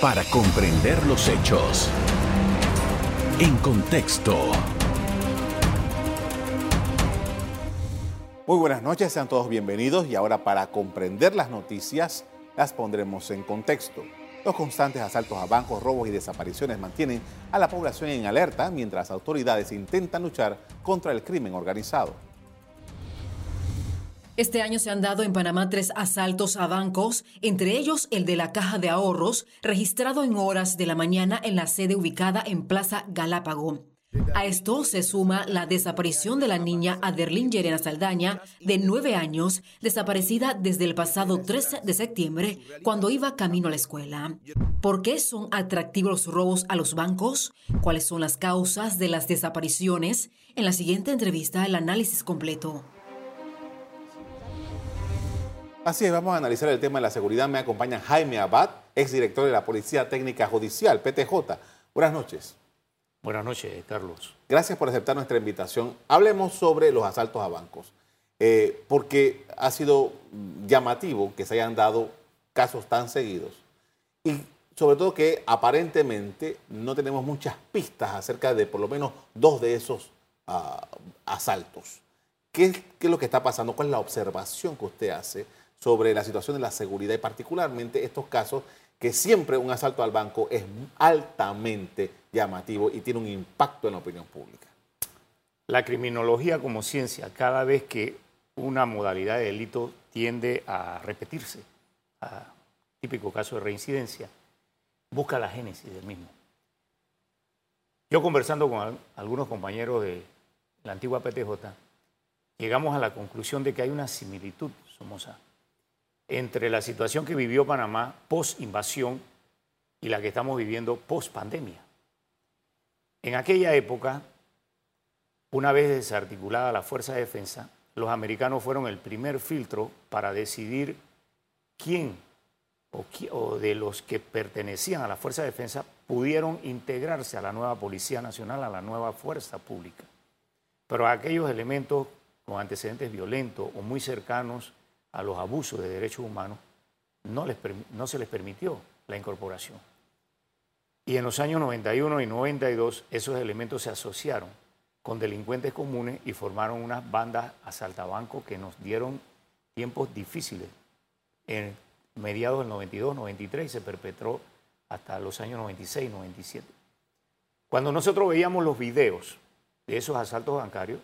para comprender los hechos. En contexto. Muy buenas noches, sean todos bienvenidos y ahora para comprender las noticias las pondremos en contexto. Los constantes asaltos a bancos, robos y desapariciones mantienen a la población en alerta mientras autoridades intentan luchar contra el crimen organizado. Este año se han dado en Panamá tres asaltos a bancos, entre ellos el de la Caja de Ahorros, registrado en horas de la mañana en la sede ubicada en Plaza Galápago. A esto se suma la desaparición de la niña Aderlin Yerena Saldaña, de nueve años, desaparecida desde el pasado 13 de septiembre, cuando iba camino a la escuela. ¿Por qué son atractivos los robos a los bancos? ¿Cuáles son las causas de las desapariciones? En la siguiente entrevista, el análisis completo. Así es, vamos a analizar el tema de la seguridad. Me acompaña Jaime Abad, exdirector de la Policía Técnica Judicial, PTJ. Buenas noches. Buenas noches, Carlos. Gracias por aceptar nuestra invitación. Hablemos sobre los asaltos a bancos, eh, porque ha sido llamativo que se hayan dado casos tan seguidos y sobre todo que aparentemente no tenemos muchas pistas acerca de por lo menos dos de esos ah, asaltos. ¿Qué, ¿Qué es lo que está pasando? ¿Cuál es la observación que usted hace sobre la situación de la seguridad y particularmente estos casos que siempre un asalto al banco es altamente llamativo y tiene un impacto en la opinión pública. La criminología como ciencia, cada vez que una modalidad de delito tiende a repetirse, típico caso de reincidencia, busca la génesis del mismo. Yo conversando con algunos compañeros de la antigua PTJ, llegamos a la conclusión de que hay una similitud, Somoza, entre la situación que vivió Panamá post-invasión y la que estamos viviendo post-pandemia. En aquella época, una vez desarticulada la Fuerza de Defensa, los americanos fueron el primer filtro para decidir quién o, de los que pertenecían a la Fuerza de Defensa pudieron integrarse a la nueva Policía Nacional, a la nueva Fuerza Pública. Pero aquellos elementos con antecedentes violentos o muy cercanos a los abusos de derechos humanos, no, les, no se les permitió la incorporación. Y en los años 91 y 92 esos elementos se asociaron con delincuentes comunes y formaron unas bandas asaltabancos que nos dieron tiempos difíciles. En mediados del 92, 93 se perpetró hasta los años 96, 97. Cuando nosotros veíamos los videos de esos asaltos bancarios,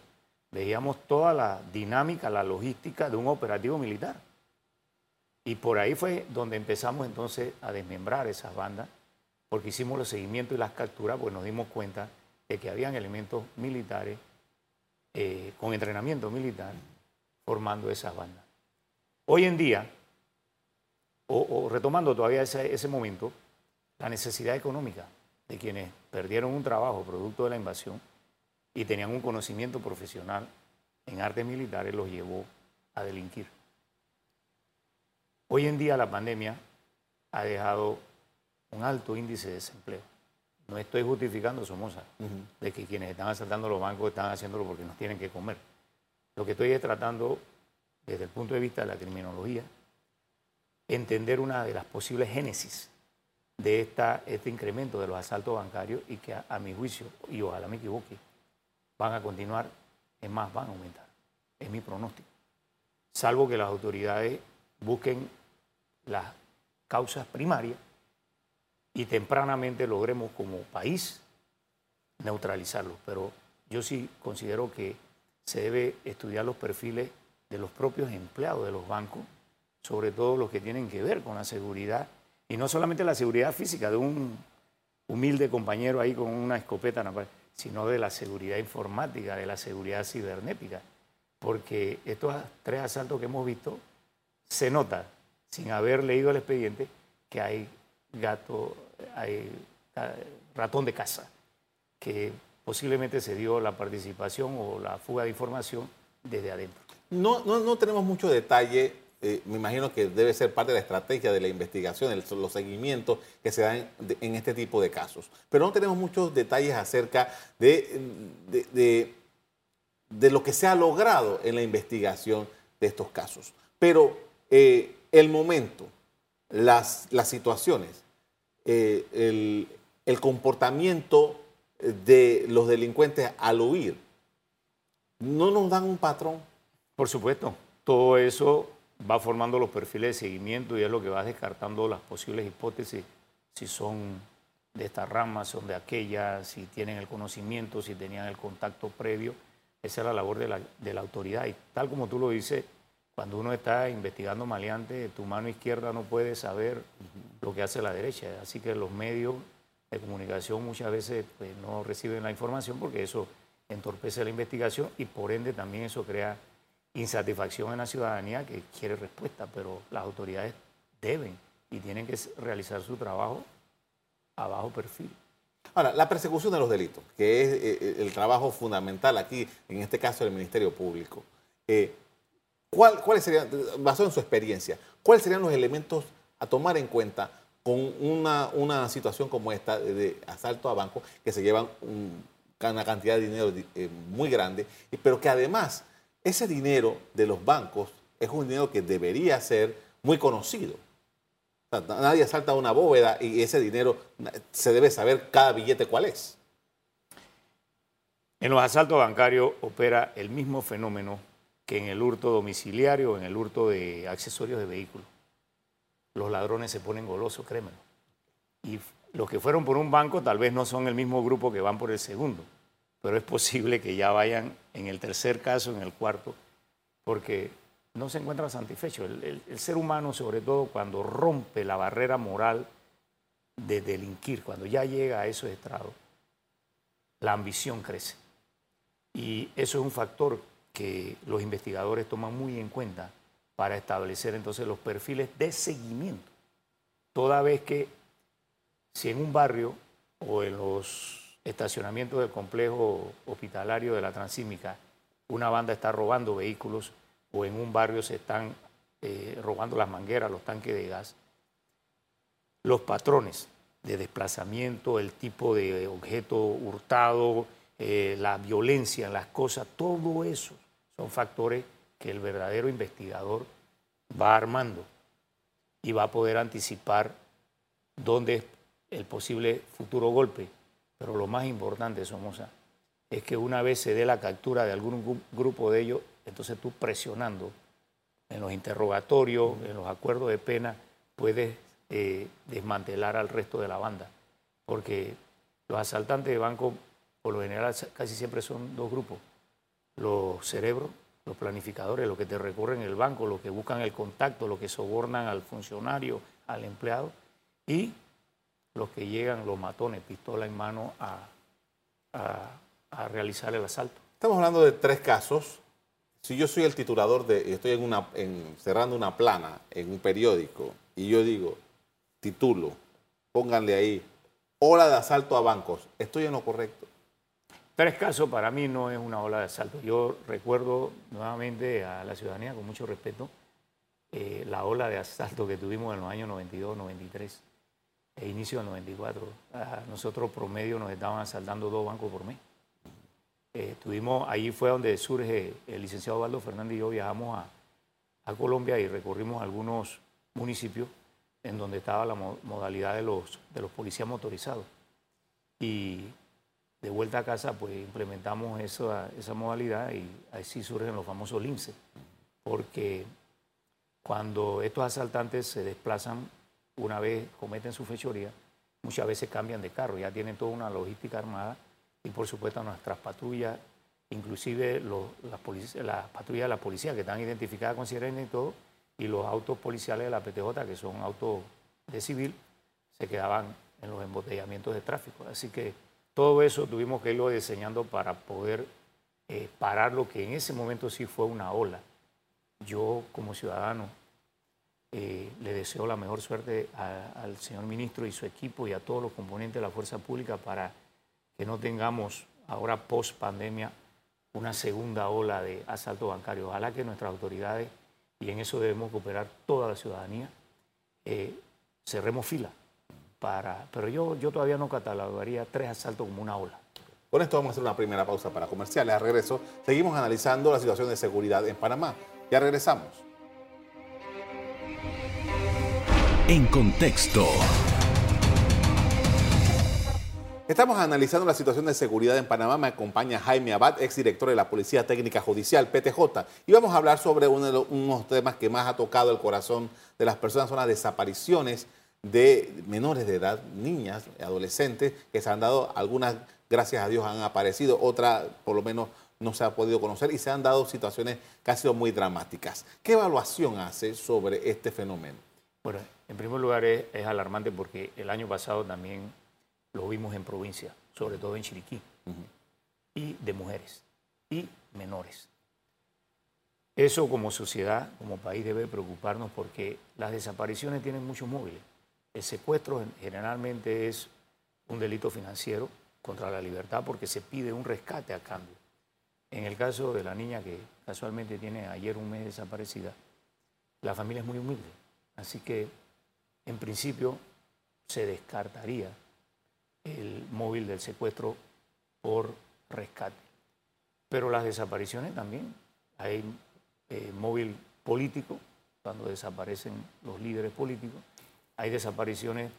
veíamos toda la dinámica, la logística de un operativo militar. Y por ahí fue donde empezamos entonces a desmembrar esas bandas, porque hicimos los seguimientos y las capturas, pues nos dimos cuenta de que habían elementos militares eh, con entrenamiento militar formando esas bandas. Hoy en día, o, retomando todavía ese, ese momento, la necesidad económica de quienes perdieron un trabajo producto de la invasión, y tenían un conocimiento profesional en artes militares, los llevó a delinquir. Hoy en día la pandemia ha dejado un alto índice de desempleo. No estoy justificando Somoza de que quienes están asaltando los bancos están haciéndolo porque nos tienen que comer. Lo que estoy es tratando, desde el punto de vista de la criminología, entender una de las posibles génesis de esta, este incremento de los asaltos bancarios y que a mi juicio, y ojalá me equivoque, van a continuar, es más, van a aumentar. Es mi pronóstico. Salvo que las autoridades busquen las causas primarias y tempranamente logremos como país neutralizarlos. Pero yo sí considero que se debe estudiar los perfiles de los propios empleados de los bancos, sobre todo los que tienen que ver con la seguridad, y no solamente la seguridad física de un humilde compañero ahí con una escopeta en la sino de la seguridad informática, de la seguridad cibernética. Porque estos tres asaltos que hemos visto, se nota, sin haber leído el expediente, que hay gato, hay ratón de casa, que posiblemente se dio la participación o la fuga de información desde adentro. No, no, no tenemos mucho detalle eh, me imagino que debe ser parte de la estrategia de la investigación, los seguimientos que se dan en este tipo de casos. Pero no tenemos muchos detalles acerca de, de, lo que se ha logrado en la investigación de estos casos. Pero eh, el momento, las, las situaciones, eh, el, el comportamiento de los delincuentes al huir. ¿No nos dan un patrón? Por supuesto, todo eso va formando los perfiles de seguimiento y es lo que va descartando las posibles hipótesis, si son de esta rama, son de aquella, si tienen el conocimiento, si tenían el contacto previo. Esa es la labor de la, de la autoridad. Y tal como tú lo dices, cuando uno está investigando maleante, tu mano izquierda no puede saber lo que hace la derecha. Así que los medios de comunicación muchas veces pues, no reciben la información porque eso entorpece la investigación y por ende también eso crea insatisfacción en la ciudadanía que quiere respuesta, pero las autoridades deben y tienen que realizar su trabajo a bajo perfil. Ahora, la persecución de los delitos, que es eh, eh, el trabajo fundamental aquí, en este caso del Ministerio Público. Eh, ¿cuál, ¿Cuáles serían, basado en su experiencia, cuáles serían los elementos a tomar en cuenta con una, una situación como esta de, asalto a bancos que se llevan una cantidad de dinero muy grande, pero que además ese dinero de los bancos es un dinero que debería ser muy conocido. nadie salta a una bóveda y ese dinero se debe saber cada billete cuál es. En los asaltos bancarios opera el mismo fenómeno que en el hurto domiciliario o en el hurto de accesorios de vehículos. Los ladrones se ponen golosos, créemelo. Y los que fueron por un banco tal vez no son el mismo grupo que van por el segundo pero es posible que ya vayan en el tercer caso, en el cuarto, porque no se encuentran satisfechos. El, ser humano, sobre todo cuando rompe la barrera moral de delinquir, cuando ya llega a esos estrados, la ambición crece. Y eso es un factor que los investigadores toman muy en cuenta para establecer entonces los perfiles de seguimiento. Toda vez que si en un barrio o en los estacionamiento del complejo hospitalario de la Transímica, una banda está robando vehículos o en un barrio se están eh, robando las mangueras, los tanques de gas, los patrones de desplazamiento, el tipo de objeto hurtado, eh, la violencia en las cosas, todo eso son factores que el verdadero investigador va armando y va a poder anticipar dónde es el posible futuro golpe pero lo más importante, Somoza, es que una vez se dé la captura de algún grupo de ellos, entonces tú presionando en los interrogatorios, en los acuerdos de pena, puedes eh, desmantelar al resto de la banda. Porque los asaltantes de banco, por lo general, casi siempre son dos grupos. Los cerebros, los planificadores, los que te recorren el banco, los que buscan el contacto, los que sobornan al funcionario, al empleado, y los que llegan, los matones, pistola en mano, a, realizar el asalto. Estamos hablando de tres casos. Si yo soy el titulador de, estoy en una, cerrando una plana en un periódico y yo digo, titulo, pónganle ahí, ola de asalto a bancos, ¿estoy en lo correcto? Tres casos para mí no es una ola de asalto. Yo recuerdo nuevamente a la ciudadanía con mucho respeto eh, la ola de asalto que tuvimos en los años 92, 93 e inicio del 94, nosotros promedio nos estaban asaltando dos bancos por mes. Eh, tuvimos, ahí fue donde surge el licenciado Valdo Fernández y yo viajamos a, Colombia y recorrimos algunos municipios en donde estaba la modalidad de los, de los policías motorizados. Y de vuelta a casa, pues implementamos esa, esa modalidad y así surgen los famosos lince. Porque cuando estos asaltantes se desplazan una vez cometen su fechoría, muchas veces cambian de carro, ya tienen toda una logística armada y por supuesto nuestras patrullas, inclusive las, las patrullas de la policía que están identificadas con sirena y todo, y los autos policiales de la PTJ, que son autos de civil, se quedaban en los embotellamientos de tráfico. Así que todo eso tuvimos que irlo diseñando para poder eh, parar lo que en ese momento sí fue una ola. Yo como ciudadano eh, le deseo la mejor suerte al señor ministro y su equipo y a todos los componentes de la fuerza pública para que no tengamos ahora post pandemia una segunda ola de asalto bancario. Ojalá que nuestras autoridades, y en eso debemos cooperar toda la ciudadanía, eh, cerremos fila. Para, pero yo, yo todavía no catalogaría tres asaltos como una ola. Con esto vamos a hacer una primera pausa para comerciales. Regreso, seguimos analizando la situación de seguridad en Panamá. Ya regresamos. En contexto. Estamos analizando la situación de seguridad en Panamá. Me acompaña Jaime Abad, exdirector de la Policía Técnica Judicial, PTJ. Y vamos a hablar sobre uno de los, unos temas que más ha tocado el corazón de las personas, son las desapariciones de menores de edad, niñas, adolescentes, que se han dado, algunas, gracias a Dios, han aparecido, otras, por lo menos, no se ha podido conocer y se han dado situaciones que han sido muy dramáticas. ¿Qué evaluación hace sobre este fenómeno? Bueno, en primer lugar es, es alarmante porque el año pasado también lo vimos en provincia, sobre todo en Chiriquí, y de mujeres y menores. Eso como sociedad, como país debe preocuparnos porque las desapariciones tienen muchos móviles. El secuestro generalmente es un delito financiero contra la libertad porque se pide un rescate a cambio. En el caso de la niña que casualmente tiene ayer un mes desaparecida, la familia es muy humilde. Así que en principio se descartaría el móvil del secuestro por rescate. Pero las desapariciones también. Hay eh, móvil político, cuando desaparecen los líderes políticos. Hay desapariciones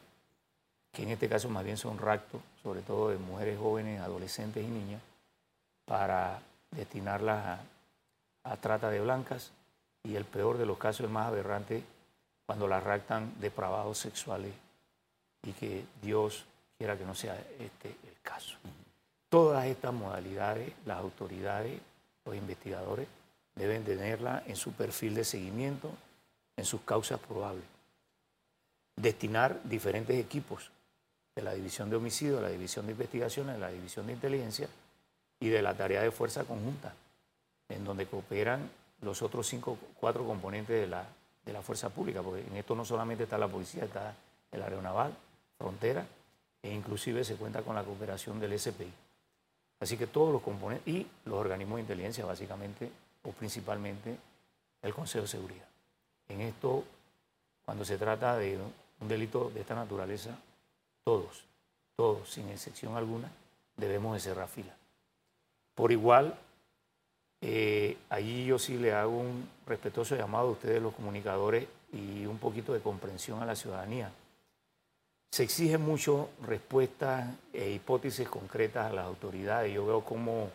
que en este caso más bien son raptos, sobre todo de mujeres jóvenes, adolescentes y niñas, para destinarlas a, a trata de blancas. Y el peor de los casos, el más aberrante, cuando las raptan depravados sexuales y que Dios quiera que no sea este el caso. Todas estas modalidades, las autoridades, los investigadores, deben tenerla en su perfil de seguimiento, en sus causas probables. Destinar diferentes equipos de la División de Homicidio, de la División de Investigaciones, de la División de Inteligencia y de la tarea de fuerza conjunta, en donde cooperan los otros cinco, cuatro componentes de la, de la fuerza pública, porque en esto no solamente está la policía, está el aeronaval, frontera, e inclusive se cuenta con la cooperación del SPI. Así que todos los componentes y los organismos de inteligencia, básicamente o principalmente el Consejo de Seguridad. En esto, cuando se trata de un delito de esta naturaleza, todos, todos, sin excepción alguna, debemos de cerrar fila. Por igual, eh, allí yo sí le hago un respetuoso llamado a ustedes los comunicadores y un poquito de comprensión a la ciudadanía se exige mucho respuestas e hipótesis concretas a las autoridades. Yo veo cómo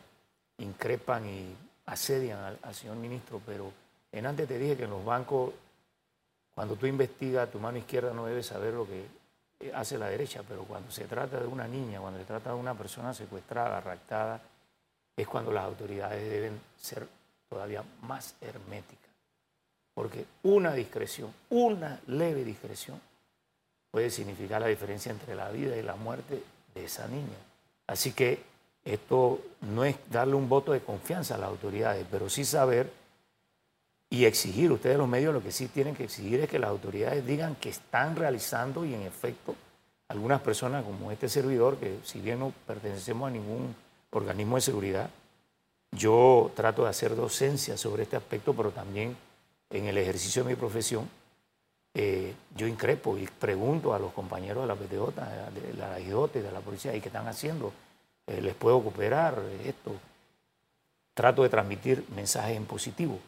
increpan y asedian al, señor ministro, pero en antes te dije que en los bancos, cuando tú investigas, tu mano izquierda no debe saber lo que hace la derecha, pero cuando se trata de una niña, cuando se trata de una persona secuestrada, raptada, es cuando las autoridades deben ser todavía más herméticas. Porque una discreción, una leve discreción, puede significar la diferencia entre la vida y la muerte de esa niña. Así que esto no es darle un voto de confianza a las autoridades, pero sí saber y exigir, ustedes los medios lo que sí tienen que exigir es que las autoridades digan que están realizando y en efecto algunas personas como este servidor, que si bien no pertenecemos a ningún organismo de seguridad, yo trato de hacer docencia sobre este aspecto, pero también en el ejercicio de mi profesión eh, yo increpo y pregunto a los compañeros de la PTJ, de la IDOTE, de la policía, ¿y qué están haciendo? Eh, ¿Les puedo cooperar esto? Trato de transmitir mensajes en positivo,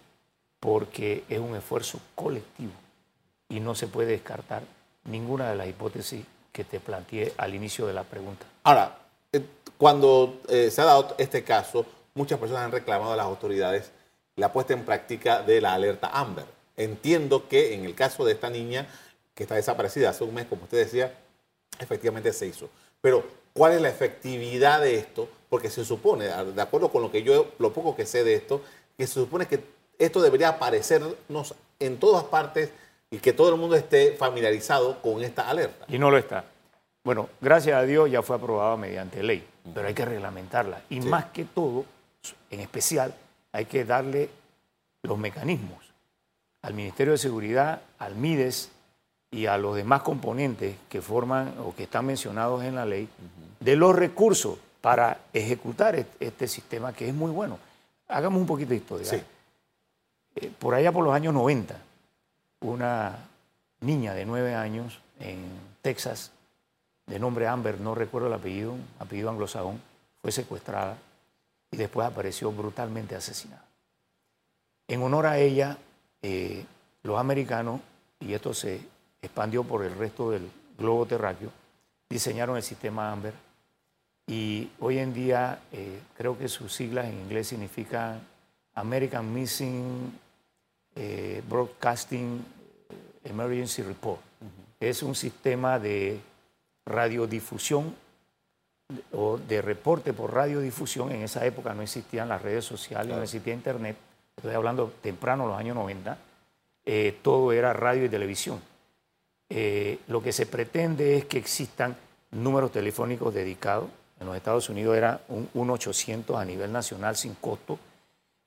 porque es un esfuerzo colectivo y no se puede descartar ninguna de las hipótesis que te planteé al inicio de la pregunta. Ahora, eh, cuando se ha dado este caso, muchas personas han reclamado a las autoridades la puesta en práctica de la alerta Amber Entiendo que en el caso de esta niña que está desaparecida hace un mes, como usted decía, efectivamente se hizo. Pero, ¿cuál es la efectividad de esto? Porque se supone, de acuerdo con lo que yo, lo poco que sé de esto, que se supone que esto debería aparecernos en todas partes y que todo el mundo esté familiarizado con esta alerta. Y no lo está. Bueno, gracias a Dios ya fue aprobada mediante ley, pero hay que reglamentarla. Y más que todo, en especial, hay que darle los mecanismos al Ministerio de Seguridad, al MIDES y a los demás componentes que forman o que están mencionados en la ley, de los recursos para ejecutar este sistema que es muy bueno. Hagamos un poquito de historia. Eh, por allá por los años 90, una niña de nueve años en Texas, de nombre Amber, no recuerdo el apellido, apellido anglosajón, fue secuestrada y después apareció brutalmente asesinada. En honor a ella, eh, los americanos, y esto se expandió por el resto del globo terráqueo, diseñaron el sistema AMBER y hoy en día eh, creo que sus siglas en inglés significan American Missing eh, Broadcasting Emergency Report. Es un sistema de radiodifusión o de reporte por radiodifusión. En esa época no existían las redes sociales, no existía internet. Estoy hablando temprano, los años 90. Eh, todo era radio y televisión. Eh, lo que se pretende es que existan números telefónicos dedicados. En los Estados Unidos era un 1-800 a nivel nacional sin costo,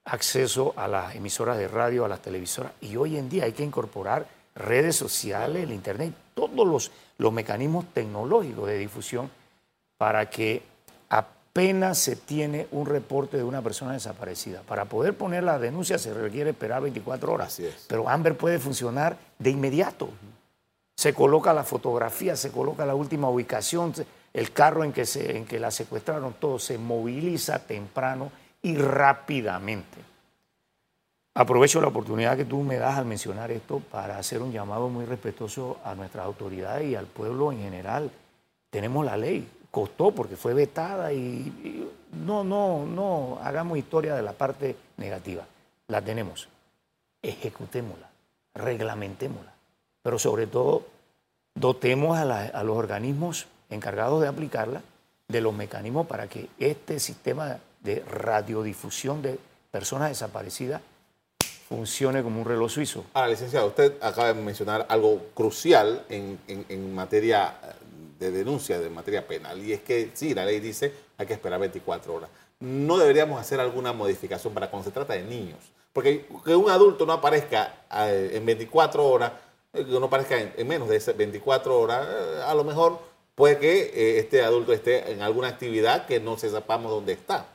acceso a las emisoras de radio, a las televisoras. Y hoy en día hay que incorporar redes sociales, el Internet, todos los, los mecanismos tecnológicos de difusión para que apenas se tiene un reporte de una persona desaparecida. Para poder poner la denuncia se requiere esperar 24 horas. Pero Amber puede funcionar de inmediato. Se coloca la fotografía, se coloca la última ubicación, el carro en que, se, en que la secuestraron, todo se moviliza temprano y rápidamente. Aprovecho la oportunidad que tú me das al mencionar esto para hacer un llamado muy respetuoso a nuestras autoridades y al pueblo en general. Tenemos la ley, costó porque fue vetada y, no, no, no hagamos historia de la parte negativa. La tenemos. Ejecutémosla, reglamentémosla, pero sobre todo dotemos a, los organismos encargados de aplicarla de los mecanismos para que este sistema de radiodifusión de personas desaparecidas funcione como un reloj suizo. Ahora, licenciado, usted acaba de mencionar algo crucial en, en materia de denuncia de materia penal. Y es que sí, la ley dice hay que esperar 24 horas. No deberíamos hacer alguna modificación para cuando se trata de niños. Porque que un adulto no aparezca eh, en 24 horas, eh, que no aparezca en menos de 24 horas, eh, a lo mejor puede que este adulto esté en alguna actividad que no se sepamos dónde está.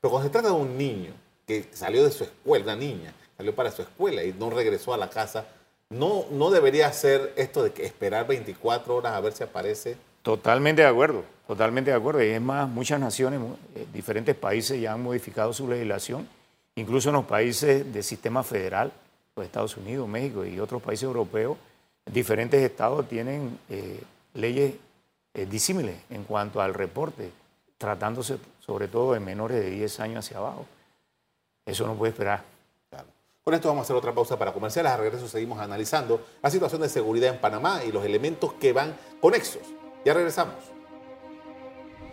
Pero cuando se trata de un niño que salió de su escuela, una niña, salió para su escuela y no regresó a la casa, no, no debería ser esto de que esperar 24 horas a ver si aparece Totalmente de acuerdo, totalmente de acuerdo. Y es más, muchas naciones, eh, diferentes países ya han modificado su legislación, incluso en los países del sistema federal, los Estados Unidos, México y otros países europeos, diferentes estados tienen eh, leyes eh, disímiles en cuanto al reporte, tratándose sobre todo de menores de 10 años hacia abajo. Eso no puede esperar. Con esto vamos a hacer otra pausa para comerciales. A regreso seguimos analizando la situación de seguridad en Panamá y los elementos que van conexos ya regresamos.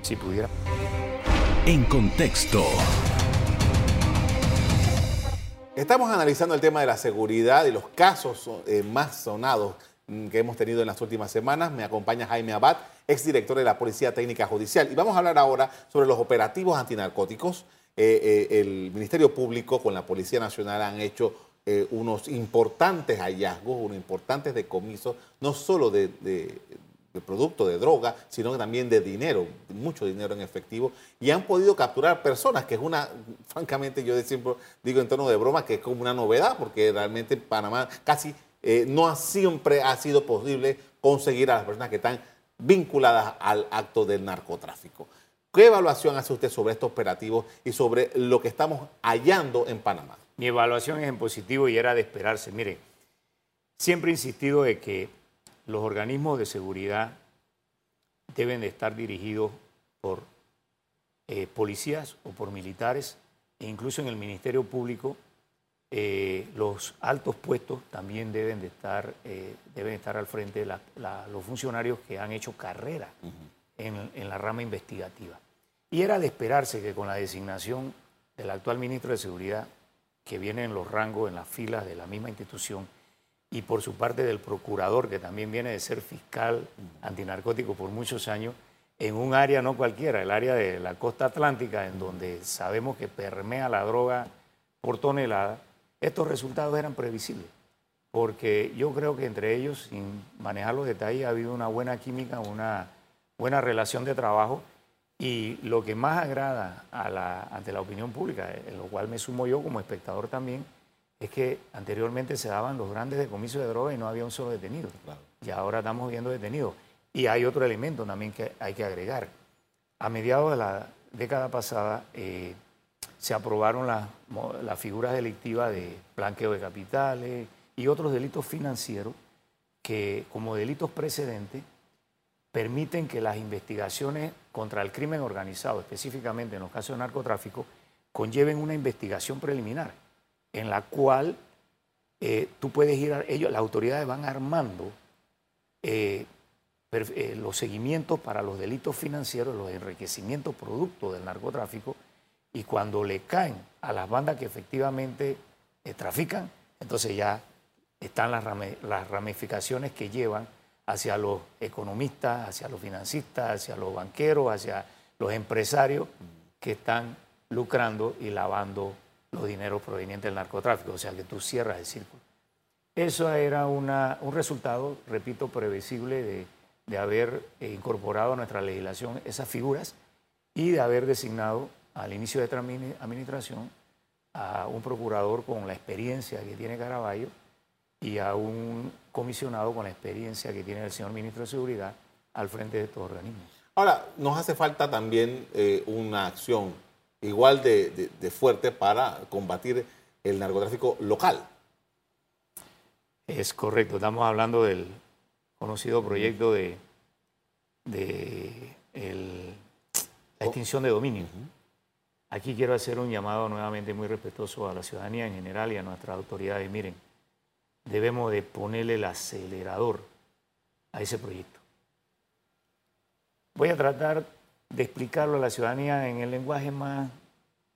Si pudiera. En contexto. Estamos analizando el tema de la seguridad y los casos eh, más sonados que hemos tenido en las últimas semanas. Me acompaña Jaime Abad, exdirector de la Policía Técnica Judicial. Y vamos a hablar ahora sobre los operativos antinarcóticos. Eh, eh, el Ministerio Público con la Policía Nacional han hecho unos importantes hallazgos, unos importantes decomisos, no solo de, producto de droga, sino también de dinero, mucho dinero en efectivo, y han podido capturar personas, que es una, francamente yo siempre digo en tono de broma, que es como una novedad, porque realmente en Panamá casi eh, no siempre ha sido posible conseguir a las personas que están vinculadas al acto del narcotráfico. ¿Qué evaluación hace usted sobre estos operativos y sobre lo que estamos hallando en Panamá? Mi evaluación es en positivo y era de esperarse. Mire, siempre he insistido de que los organismos de seguridad deben de estar dirigidos por eh, policías o por militares, e incluso en el Ministerio Público eh, los altos puestos también deben de estar, eh, deben estar al frente de los funcionarios que han hecho carrera en, en la rama investigativa. Y era de esperarse que con la designación del actual ministro de Seguridad, que viene en los rangos, en las filas de la misma institución, y por su parte del procurador, que también viene de ser fiscal antinarcótico por muchos años, en un área no cualquiera, el área de la costa atlántica, en donde sabemos que permea la droga por tonelada, estos resultados eran previsibles. Porque yo creo que entre ellos, sin manejar los detalles, ha habido una buena química, una buena relación de trabajo. Y lo que más agrada a la, ante la opinión pública, en lo cual me sumo yo como espectador también, es que anteriormente se daban los grandes decomisos de droga y no había un solo detenido. Y ahora estamos viendo detenidos. Y hay otro elemento también que hay que agregar. A mediados de la década pasada eh, se aprobaron las figuras delictivas de blanqueo de capitales y otros delitos financieros que como delitos precedentes permiten que las investigaciones contra el crimen organizado, específicamente en los casos de narcotráfico, conlleven una investigación preliminar en la cual eh, tú puedes ir, a, ellos, las autoridades van armando eh, eh, los seguimientos para los delitos financieros, los enriquecimientos producto del narcotráfico, y cuando le caen a las bandas que efectivamente trafican, entonces ya están las, las ramificaciones que llevan hacia los economistas, hacia los financistas, hacia los banqueros, hacia los empresarios que están lucrando y lavando los dineros provenientes del narcotráfico, o sea que tú cierras el círculo. Eso era un resultado, repito, previsible de, de haber incorporado a nuestra legislación esas figuras y de haber designado al inicio de esta administración a un procurador con la experiencia que tiene Caraballo y a un comisionado con la experiencia que tiene el señor ministro de Seguridad al frente de estos organismos. Ahora, nos hace falta también eh, una acción igual de, fuerte para combatir el narcotráfico local. Es correcto, estamos hablando del conocido proyecto de, de la extinción de dominio. Aquí quiero hacer un llamado nuevamente muy respetuoso a la ciudadanía en general y a nuestras autoridades. Miren, debemos de ponerle el acelerador a ese proyecto. Voy a tratar de explicarlo a la ciudadanía en el lenguaje más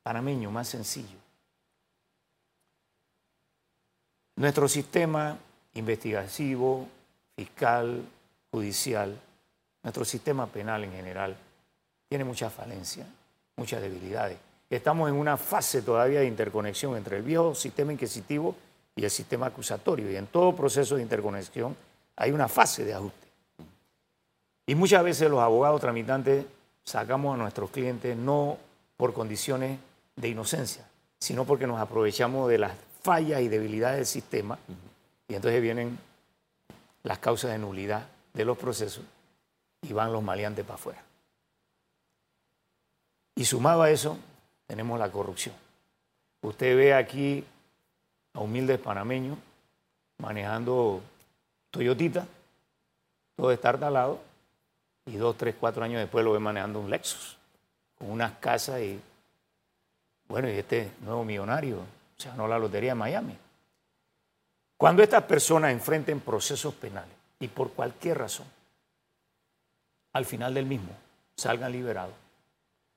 panameño, más sencillo. Nuestro sistema investigativo, fiscal, judicial, nuestro sistema penal en general, tiene muchas falencias, muchas debilidades. Estamos en una fase todavía de interconexión entre el viejo sistema inquisitivo y el sistema acusatorio. Y en todo proceso de interconexión hay una fase de ajuste. Y muchas veces los abogados tramitantes sacamos a nuestros clientes no por condiciones de inocencia, sino porque nos aprovechamos de las fallas y debilidades del sistema y entonces vienen las causas de nulidad de los procesos y van los maleantes para afuera. Y sumado a eso, tenemos la corrupción. Usted ve aquí a humildes panameños manejando Toyotita, todo talado y dos, tres, cuatro años después lo ve manejando un Lexus, con unas casas y, bueno, y este nuevo millonario, o sea, no la lotería de Miami. Cuando estas personas enfrenten procesos penales y por cualquier razón, al final del mismo, salgan liberados,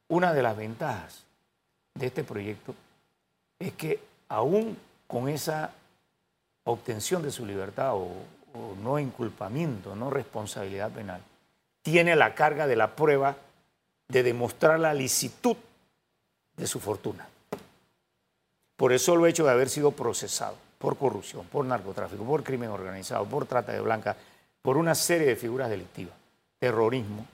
una de las ventajas de este proyecto es que aún con esa obtención de su libertad o, no inculpamiento, no responsabilidad penal, tiene la carga de la prueba de demostrar la licitud de su fortuna. Por eso lo hecho de haber sido procesado por corrupción, por narcotráfico, por crimen organizado, por trata de blanca, por una serie de figuras delictivas, terrorismo.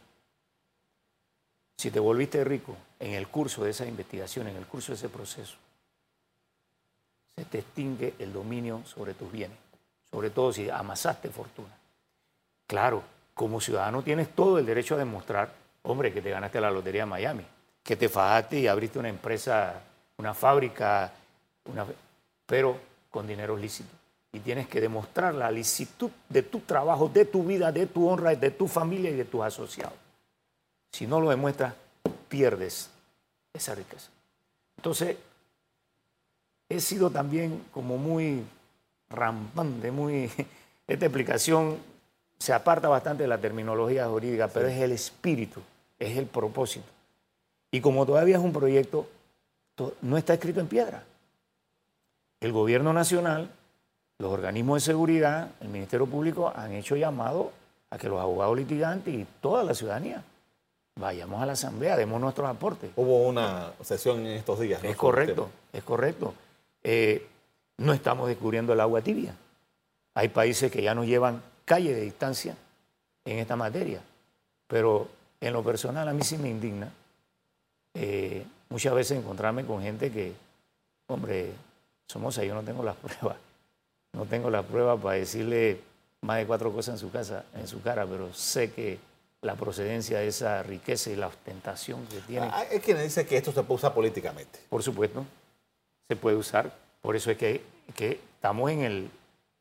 Si te volviste rico en el curso de esa investigación, en el curso de ese proceso, te extingue el dominio sobre tus bienes, sobre todo si amasaste fortuna. Claro, como ciudadano tienes todo el derecho a demostrar, hombre, que te ganaste la Lotería de Miami, que te fajaste y abriste una empresa, una fábrica, una, pero con dinero lícito. Y tienes que demostrar la licitud de tu trabajo, de tu vida, de tu honra, de tu familia y de tus asociados. Si no lo demuestras, pierdes esa riqueza. Entonces, he sido también como muy rampante, muy... Esta explicación se aparta bastante de la terminología jurídica, pero es el espíritu, es el propósito. Y como todavía es un proyecto, no está escrito en piedra. El gobierno nacional, los organismos de seguridad, el Ministerio Público han hecho llamado a que los abogados litigantes y toda la ciudadanía vayamos a la asamblea, demos nuestros aportes. Hubo una sesión en estos días. Es correcto, es correcto. Eh, no estamos descubriendo el agua tibia. Hay países que ya nos llevan calle de distancia en esta materia, pero en lo personal a mí sí me indigna eh, muchas veces encontrarme con gente que, hombre, Somoza, yo no tengo las pruebas, no tengo las pruebas para decirle más de cuatro cosas en su casa, en su cara, pero sé que la procedencia de esa riqueza y la ostentación que tiene. Hay ah, quien dice que esto se puede usar políticamente. Por supuesto se puede usar. Por eso es que, que estamos en el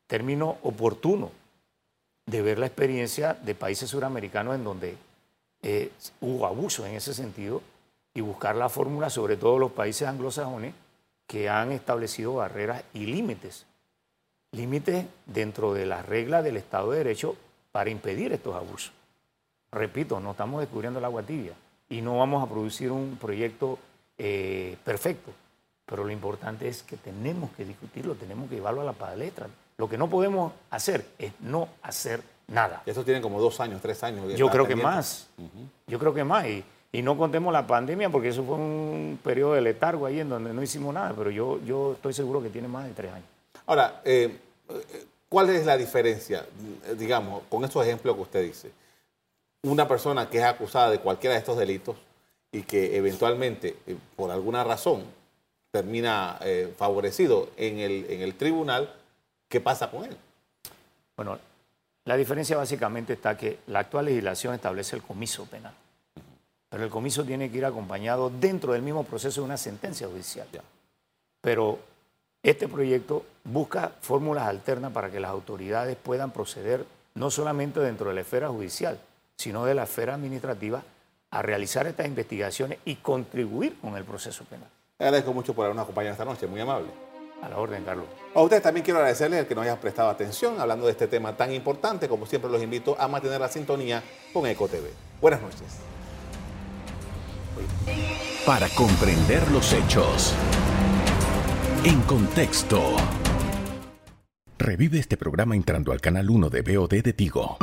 término oportuno. de ver la experiencia de países suramericanos en donde eh, hubo abuso en ese sentido y buscar la fórmula, sobre todo los países anglosajones, que han establecido barreras y límites. Límites dentro de las reglas del Estado de Derecho para impedir estos abusos. Repito, no estamos descubriendo el agua tibia y no vamos a producir un proyecto eh, perfecto, pero lo importante es que tenemos que discutirlo, tenemos que llevarlo a la palestra. Lo que no podemos hacer es no hacer nada. Eso tiene como dos años, tres años. Yo creo que más. Yo creo que más. Y, no contemos la pandemia porque eso fue un periodo de letargo ahí en donde no hicimos nada, pero yo, yo estoy seguro que tiene más de tres años. Ahora, eh, ¿cuál es la diferencia, digamos, con estos ejemplos que usted dice? Una persona que es acusada de cualquiera de estos delitos y que eventualmente, eh, por alguna razón, termina eh, favorecido en el, en el tribunal, ¿qué pasa con él? Bueno, la diferencia básicamente está que la actual legislación establece el comiso penal, pero el comiso tiene que ir acompañado dentro del mismo proceso de una sentencia judicial. Pero este proyecto busca fórmulas alternas para que las autoridades puedan proceder no solamente dentro de la esfera judicial, sino de la esfera administrativa a realizar estas investigaciones y contribuir con el proceso penal. Agradezco mucho por habernos acompañado esta noche, muy amable. A la orden, Carlos. A ustedes también quiero agradecerles el que nos hayan prestado atención hablando de este tema tan importante. Como siempre, los invito a mantener la sintonía con EcoTV. Buenas noches. Para comprender los hechos. En contexto. Revive este programa entrando al canal 1 de BOD de Tigo.